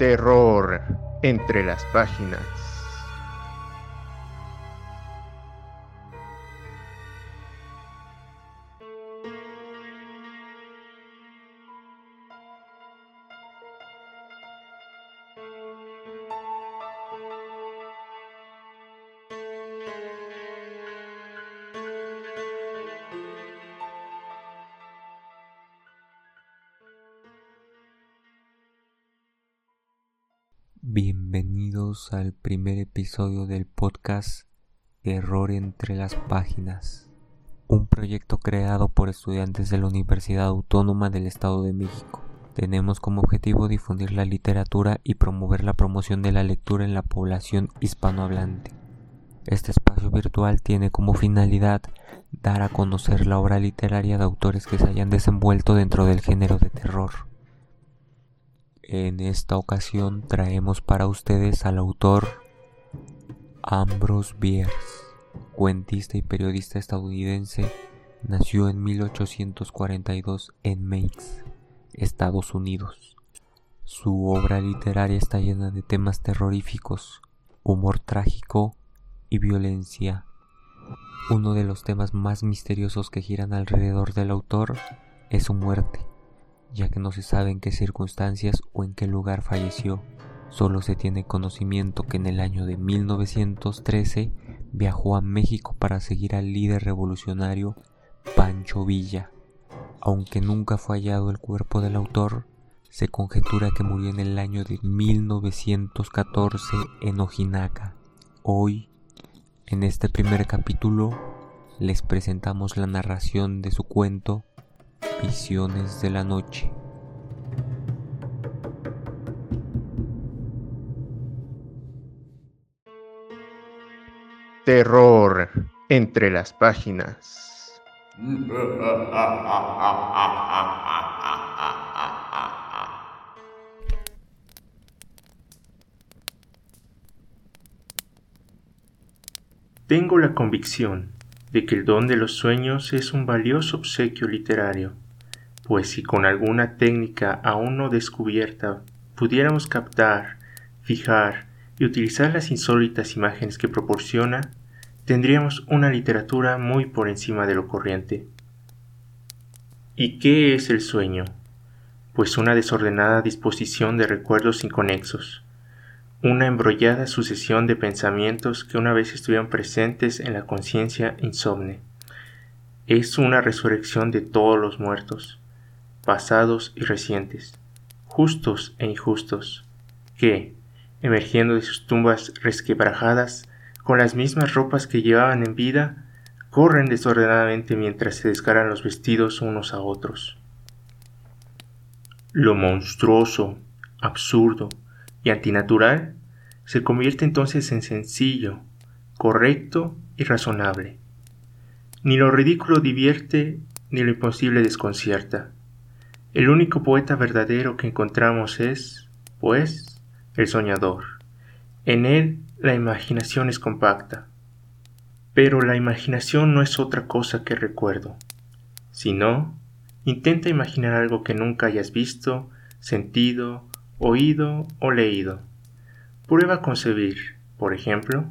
Terror entre las páginas. Bienvenidos al primer episodio del podcast Error entre las páginas, un proyecto creado por estudiantes de la Universidad Autónoma del Estado de México. Tenemos como objetivo difundir la literatura y promover la promoción de la lectura en la población hispanohablante. Este espacio virtual tiene como finalidad dar a conocer la obra literaria de autores que se hayan desenvuelto dentro del género de terror en esta ocasión traemos para ustedes al autor Ambrose Bierce, cuentista y periodista estadounidense, nació en 1842 en Meigs, Estados Unidos. Su obra literaria está llena de temas terroríficos, humor trágico y violencia. Uno de los temas más misteriosos que giran alrededor del autor es su muerte ya que no se sabe en qué circunstancias o en qué lugar falleció. Solo se tiene conocimiento que en el año de 1913 viajó a México para seguir al líder revolucionario Pancho Villa. Aunque nunca fue hallado el cuerpo del autor, se conjetura que murió en el año de 1914 en Ojinaca. Hoy, en este primer capítulo, les presentamos la narración de su cuento Visiones de la noche. Terror entre las páginas. Tengo la convicción de que el don de los sueños es un valioso obsequio literario pues si con alguna técnica aún no descubierta pudiéramos captar, fijar y utilizar las insólitas imágenes que proporciona, tendríamos una literatura muy por encima de lo corriente. ¿Y qué es el sueño? Pues una desordenada disposición de recuerdos inconexos, una embrollada sucesión de pensamientos que una vez estuvieron presentes en la conciencia insomne. Es una resurrección de todos los muertos pasados y recientes, justos e injustos, que, emergiendo de sus tumbas resquebrajadas, con las mismas ropas que llevaban en vida, corren desordenadamente mientras se descaran los vestidos unos a otros. Lo monstruoso, absurdo y antinatural se convierte entonces en sencillo, correcto y razonable. Ni lo ridículo divierte ni lo imposible desconcierta. El único poeta verdadero que encontramos es, pues, el soñador. En él la imaginación es compacta. Pero la imaginación no es otra cosa que recuerdo. Si no, intenta imaginar algo que nunca hayas visto, sentido, oído o leído. Prueba a concebir, por ejemplo,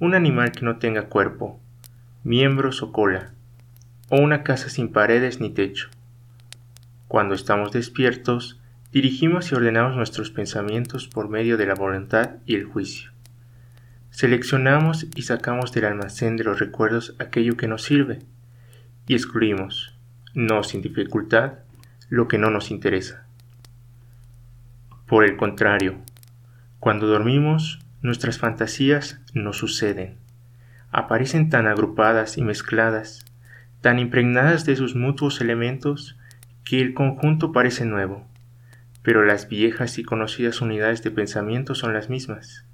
un animal que no tenga cuerpo, miembros o cola, o una casa sin paredes ni techo. Cuando estamos despiertos, dirigimos y ordenamos nuestros pensamientos por medio de la voluntad y el juicio. Seleccionamos y sacamos del almacén de los recuerdos aquello que nos sirve y excluimos, no sin dificultad, lo que no nos interesa. Por el contrario, cuando dormimos, nuestras fantasías no suceden. Aparecen tan agrupadas y mezcladas, tan impregnadas de sus mutuos elementos, que el conjunto parece nuevo, pero las viejas y conocidas unidades de pensamiento son las mismas.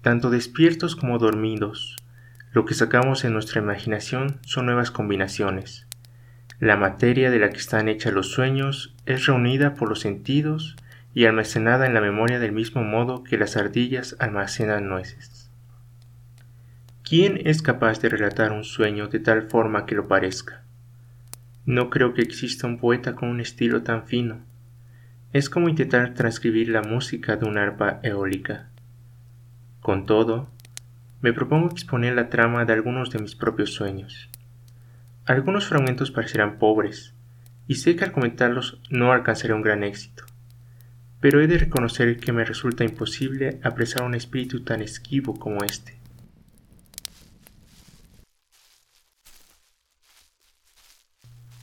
Tanto despiertos como dormidos, lo que sacamos en nuestra imaginación son nuevas combinaciones. La materia de la que están hechas los sueños es reunida por los sentidos y almacenada en la memoria del mismo modo que las ardillas almacenan nueces. ¿Quién es capaz de relatar un sueño de tal forma que lo parezca? No creo que exista un poeta con un estilo tan fino. Es como intentar transcribir la música de una arpa eólica. Con todo, me propongo exponer la trama de algunos de mis propios sueños. Algunos fragmentos parecerán pobres, y sé que al comentarlos no alcanzaré un gran éxito, pero he de reconocer que me resulta imposible apresar un espíritu tan esquivo como este.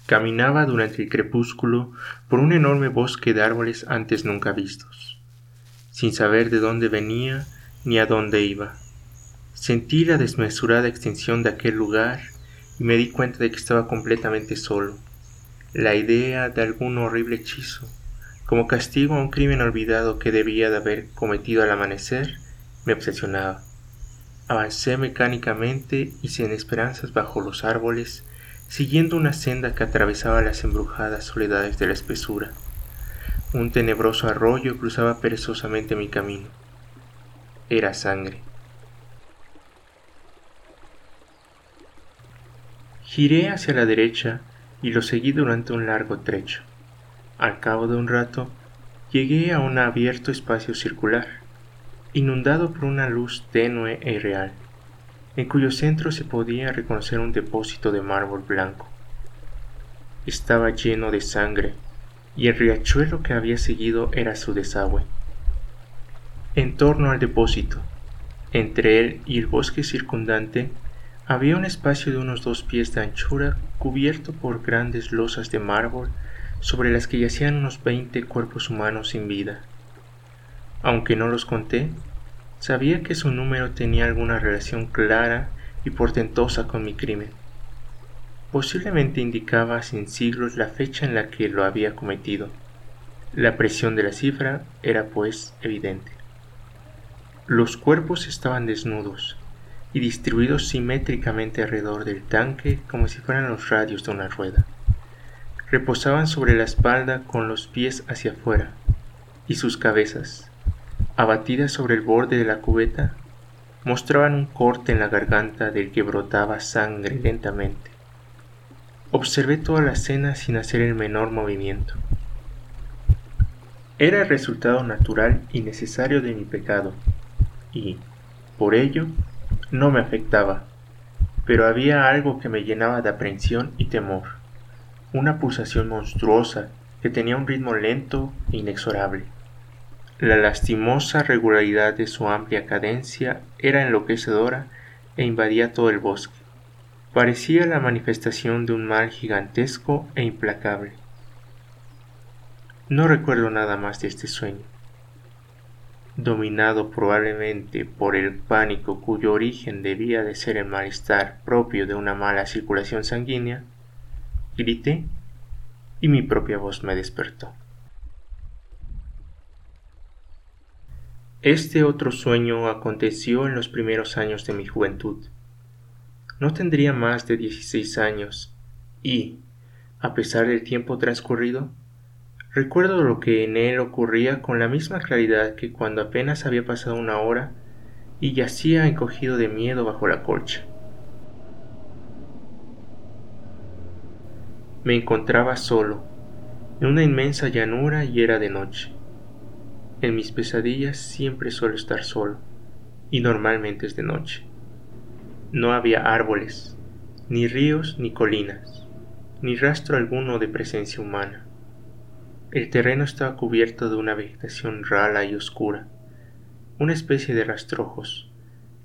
Caminaba durante el crepúsculo por un enorme bosque de árboles antes nunca vistos, sin saber de dónde venía ni a dónde iba. Sentí la desmesurada extensión de aquel lugar y me di cuenta de que estaba completamente solo. La idea de algún horrible hechizo, como castigo a un crimen olvidado que debía de haber cometido al amanecer, me obsesionaba. Avancé mecánicamente y sin esperanzas bajo los árboles siguiendo una senda que atravesaba las embrujadas soledades de la espesura. Un tenebroso arroyo cruzaba perezosamente mi camino. Era sangre. Giré hacia la derecha y lo seguí durante un largo trecho. Al cabo de un rato, llegué a un abierto espacio circular, inundado por una luz tenue e irreal en cuyo centro se podía reconocer un depósito de mármol blanco. Estaba lleno de sangre, y el riachuelo que había seguido era su desagüe. En torno al depósito, entre él y el bosque circundante, había un espacio de unos dos pies de anchura cubierto por grandes losas de mármol sobre las que yacían unos veinte cuerpos humanos sin vida. Aunque no los conté, Sabía que su número tenía alguna relación clara y portentosa con mi crimen. Posiblemente indicaba sin siglos la fecha en la que lo había cometido. La presión de la cifra era pues evidente. Los cuerpos estaban desnudos y distribuidos simétricamente alrededor del tanque como si fueran los radios de una rueda. Reposaban sobre la espalda con los pies hacia afuera y sus cabezas, abatidas sobre el borde de la cubeta, mostraban un corte en la garganta del que brotaba sangre lentamente. Observé toda la escena sin hacer el menor movimiento. Era el resultado natural y necesario de mi pecado, y, por ello, no me afectaba, pero había algo que me llenaba de aprensión y temor, una pulsación monstruosa que tenía un ritmo lento e inexorable. La lastimosa regularidad de su amplia cadencia era enloquecedora e invadía todo el bosque. Parecía la manifestación de un mal gigantesco e implacable. No recuerdo nada más de este sueño. Dominado probablemente por el pánico cuyo origen debía de ser el malestar propio de una mala circulación sanguínea, grité y mi propia voz me despertó. Este otro sueño aconteció en los primeros años de mi juventud. No tendría más de 16 años y, a pesar del tiempo transcurrido, recuerdo lo que en él ocurría con la misma claridad que cuando apenas había pasado una hora y yacía encogido de miedo bajo la colcha. Me encontraba solo, en una inmensa llanura y era de noche. En mis pesadillas siempre suelo estar solo, y normalmente es de noche. No había árboles, ni ríos ni colinas, ni rastro alguno de presencia humana. El terreno estaba cubierto de una vegetación rala y oscura, una especie de rastrojos,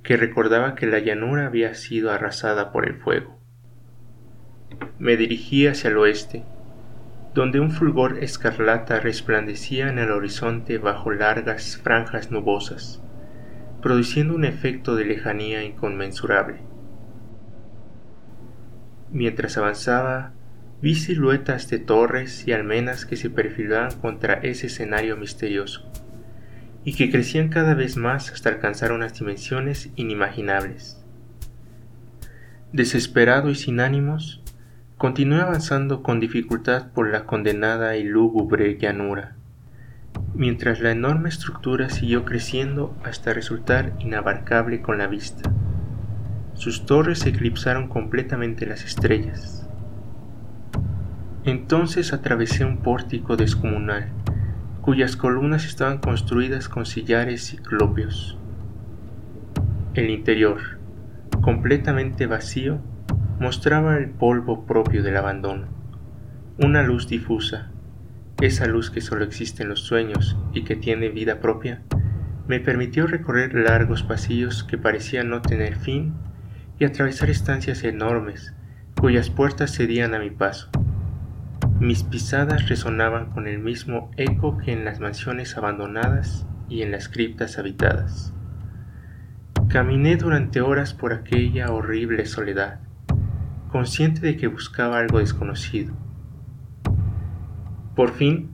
que recordaba que la llanura había sido arrasada por el fuego. Me dirigí hacia el oeste, donde un fulgor escarlata resplandecía en el horizonte bajo largas franjas nubosas, produciendo un efecto de lejanía inconmensurable. Mientras avanzaba, vi siluetas de torres y almenas que se perfilaban contra ese escenario misterioso, y que crecían cada vez más hasta alcanzar unas dimensiones inimaginables. Desesperado y sin ánimos, Continué avanzando con dificultad por la condenada y lúgubre llanura, mientras la enorme estructura siguió creciendo hasta resultar inabarcable con la vista. Sus torres eclipsaron completamente las estrellas. Entonces atravesé un pórtico descomunal, cuyas columnas estaban construidas con sillares ciclópeos. El interior, completamente vacío, mostraba el polvo propio del abandono, una luz difusa, esa luz que solo existe en los sueños y que tiene vida propia, me permitió recorrer largos pasillos que parecían no tener fin y atravesar estancias enormes cuyas puertas cedían a mi paso. Mis pisadas resonaban con el mismo eco que en las mansiones abandonadas y en las criptas habitadas. Caminé durante horas por aquella horrible soledad, consciente de que buscaba algo desconocido. Por fin,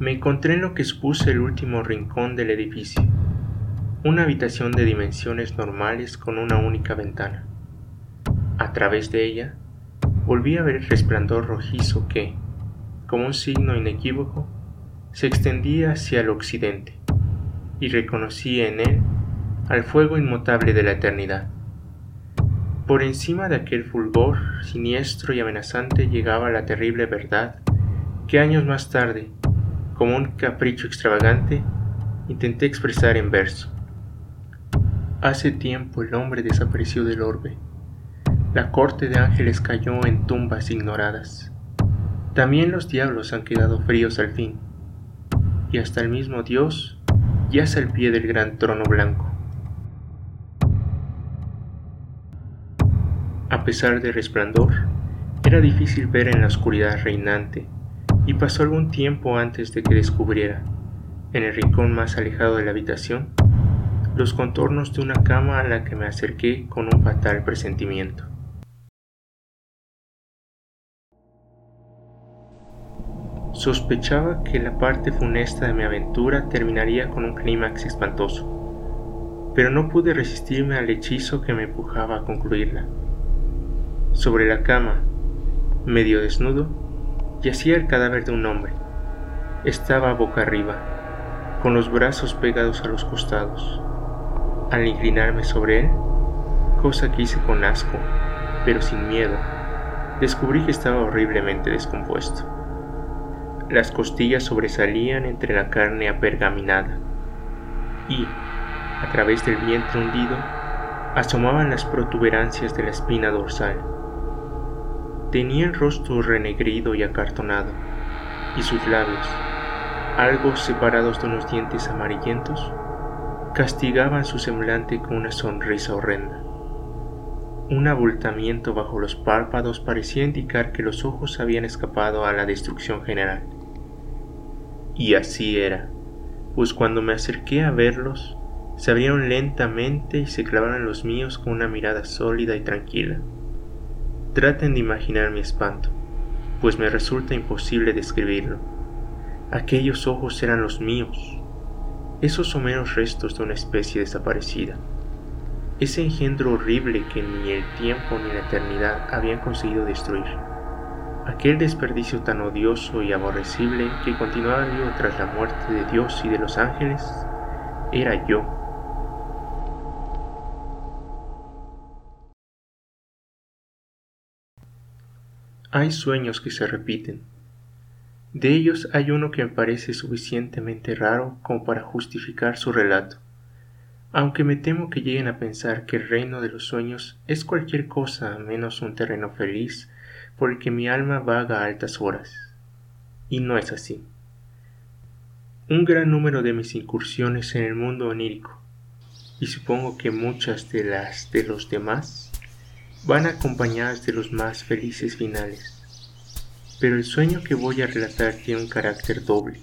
me encontré en lo que expuse el último rincón del edificio, una habitación de dimensiones normales con una única ventana. A través de ella, volví a ver el resplandor rojizo que, como un signo inequívoco, se extendía hacia el occidente, y reconocí en él al fuego inmutable de la eternidad. Por encima de aquel fulgor siniestro y amenazante llegaba la terrible verdad que años más tarde, como un capricho extravagante, intenté expresar en verso. Hace tiempo el hombre desapareció del orbe. La corte de ángeles cayó en tumbas ignoradas. También los diablos han quedado fríos al fin, y hasta el mismo Dios yace al pie del gran trono blanco. Pesar del resplandor, era difícil ver en la oscuridad reinante, y pasó algún tiempo antes de que descubriera, en el rincón más alejado de la habitación, los contornos de una cama a la que me acerqué con un fatal presentimiento. Sospechaba que la parte funesta de mi aventura terminaría con un clímax espantoso, pero no pude resistirme al hechizo que me empujaba a concluirla. Sobre la cama, medio desnudo, yacía el cadáver de un hombre. Estaba boca arriba, con los brazos pegados a los costados. Al inclinarme sobre él, cosa que hice con asco, pero sin miedo, descubrí que estaba horriblemente descompuesto. Las costillas sobresalían entre la carne apergaminada y, a través del vientre hundido, asomaban las protuberancias de la espina dorsal. Tenía el rostro renegrido y acartonado, y sus labios, algo separados de unos dientes amarillentos, castigaban su semblante con una sonrisa horrenda. Un abultamiento bajo los párpados parecía indicar que los ojos habían escapado a la destrucción general. Y así era, pues cuando me acerqué a verlos, se abrieron lentamente y se clavaron los míos con una mirada sólida y tranquila. Traten de imaginar mi espanto, pues me resulta imposible describirlo. Aquellos ojos eran los míos, esos someros restos de una especie desaparecida, ese engendro horrible que ni el tiempo ni la eternidad habían conseguido destruir aquel desperdicio tan odioso y aborrecible que continuaba vivo tras la muerte de Dios y de los ángeles, era yo. Hay sueños que se repiten. De ellos hay uno que me parece suficientemente raro como para justificar su relato, aunque me temo que lleguen a pensar que el reino de los sueños es cualquier cosa menos un terreno feliz porque mi alma vaga a altas horas. Y no es así. Un gran número de mis incursiones en el mundo onírico, y supongo que muchas de las de los demás, van acompañadas de los más felices finales. Pero el sueño que voy a relatar tiene un carácter doble.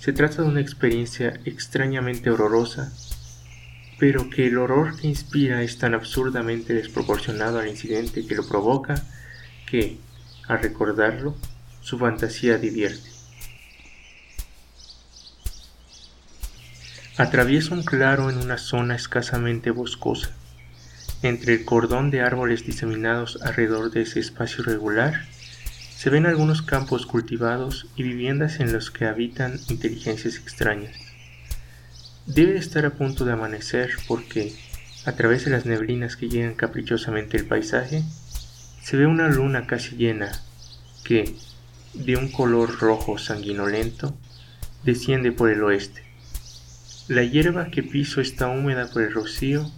Se trata de una experiencia extrañamente horrorosa, pero que el horror que inspira es tan absurdamente desproporcionado al incidente que lo provoca que, al recordarlo, su fantasía divierte. Atraviesa un claro en una zona escasamente boscosa. Entre el cordón de árboles diseminados alrededor de ese espacio regular, se ven algunos campos cultivados y viviendas en los que habitan inteligencias extrañas. Debe estar a punto de amanecer porque, a través de las neblinas que llegan caprichosamente el paisaje, se ve una luna casi llena que, de un color rojo sanguinolento, desciende por el oeste. La hierba que piso está húmeda por el rocío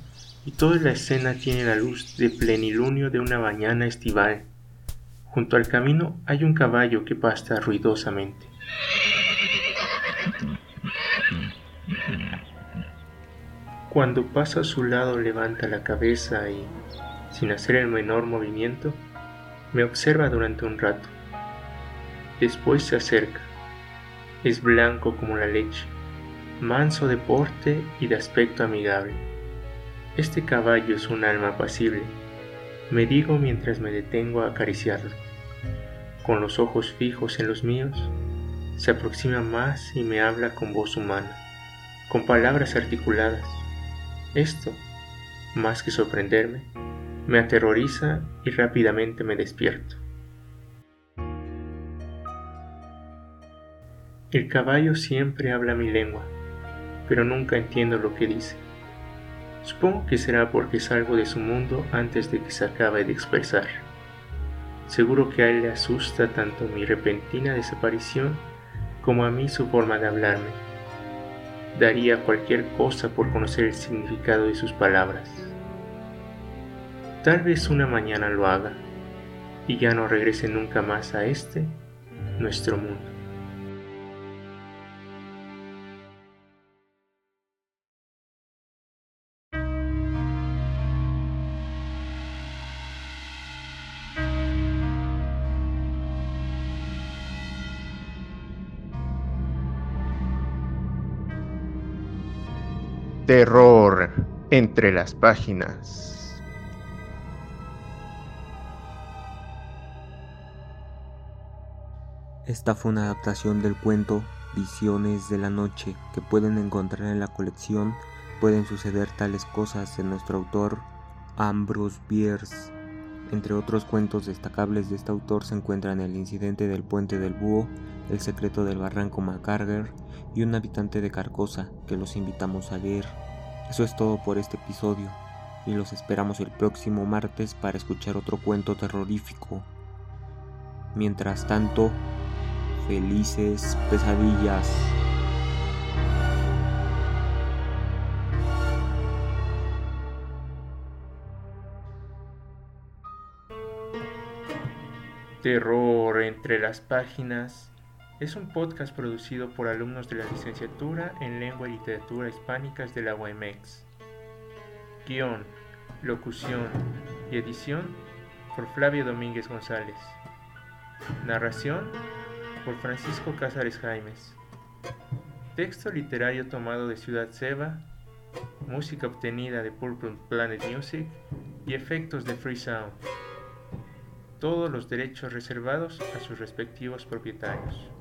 y toda la escena tiene la luz de plenilunio de una mañana estival. Junto al camino hay un caballo que pasta ruidosamente. Cuando pasa a su lado levanta la cabeza y, sin hacer el menor movimiento, me observa durante un rato. Después se acerca. Es blanco como la leche, manso de porte y de aspecto amigable. Este caballo es un alma apacible, me digo mientras me detengo a acariciarlo. Con los ojos fijos en los míos, se aproxima más y me habla con voz humana, con palabras articuladas esto, más que sorprenderme, me aterroriza y rápidamente me despierto. El caballo siempre habla mi lengua, pero nunca entiendo lo que dice. Supongo que será porque salgo de su mundo antes de que se acabe de expresar. Seguro que a él le asusta tanto mi repentina desaparición como a mí su forma de hablarme daría cualquier cosa por conocer el significado de sus palabras. Tal vez una mañana lo haga y ya no regrese nunca más a este, nuestro mundo. Terror entre las páginas. Esta fue una adaptación del cuento Visiones de la Noche que pueden encontrar en la colección Pueden suceder tales cosas de nuestro autor Ambrose Bierce. Entre otros cuentos destacables de este autor se encuentran El incidente del puente del búho, El secreto del barranco Macarger y Un habitante de Carcosa, que los invitamos a leer. Eso es todo por este episodio, y los esperamos el próximo martes para escuchar otro cuento terrorífico. Mientras tanto, felices pesadillas. Terror entre las páginas es un podcast producido por alumnos de la licenciatura en Lengua y Literatura Hispánicas de la UMX. Guión, locución y edición por Flavio Domínguez González. Narración por Francisco Cázares Jaimes. Texto literario tomado de Ciudad Seba, música obtenida de Purple Planet Music y efectos de Free Sound todos los derechos reservados a sus respectivos propietarios.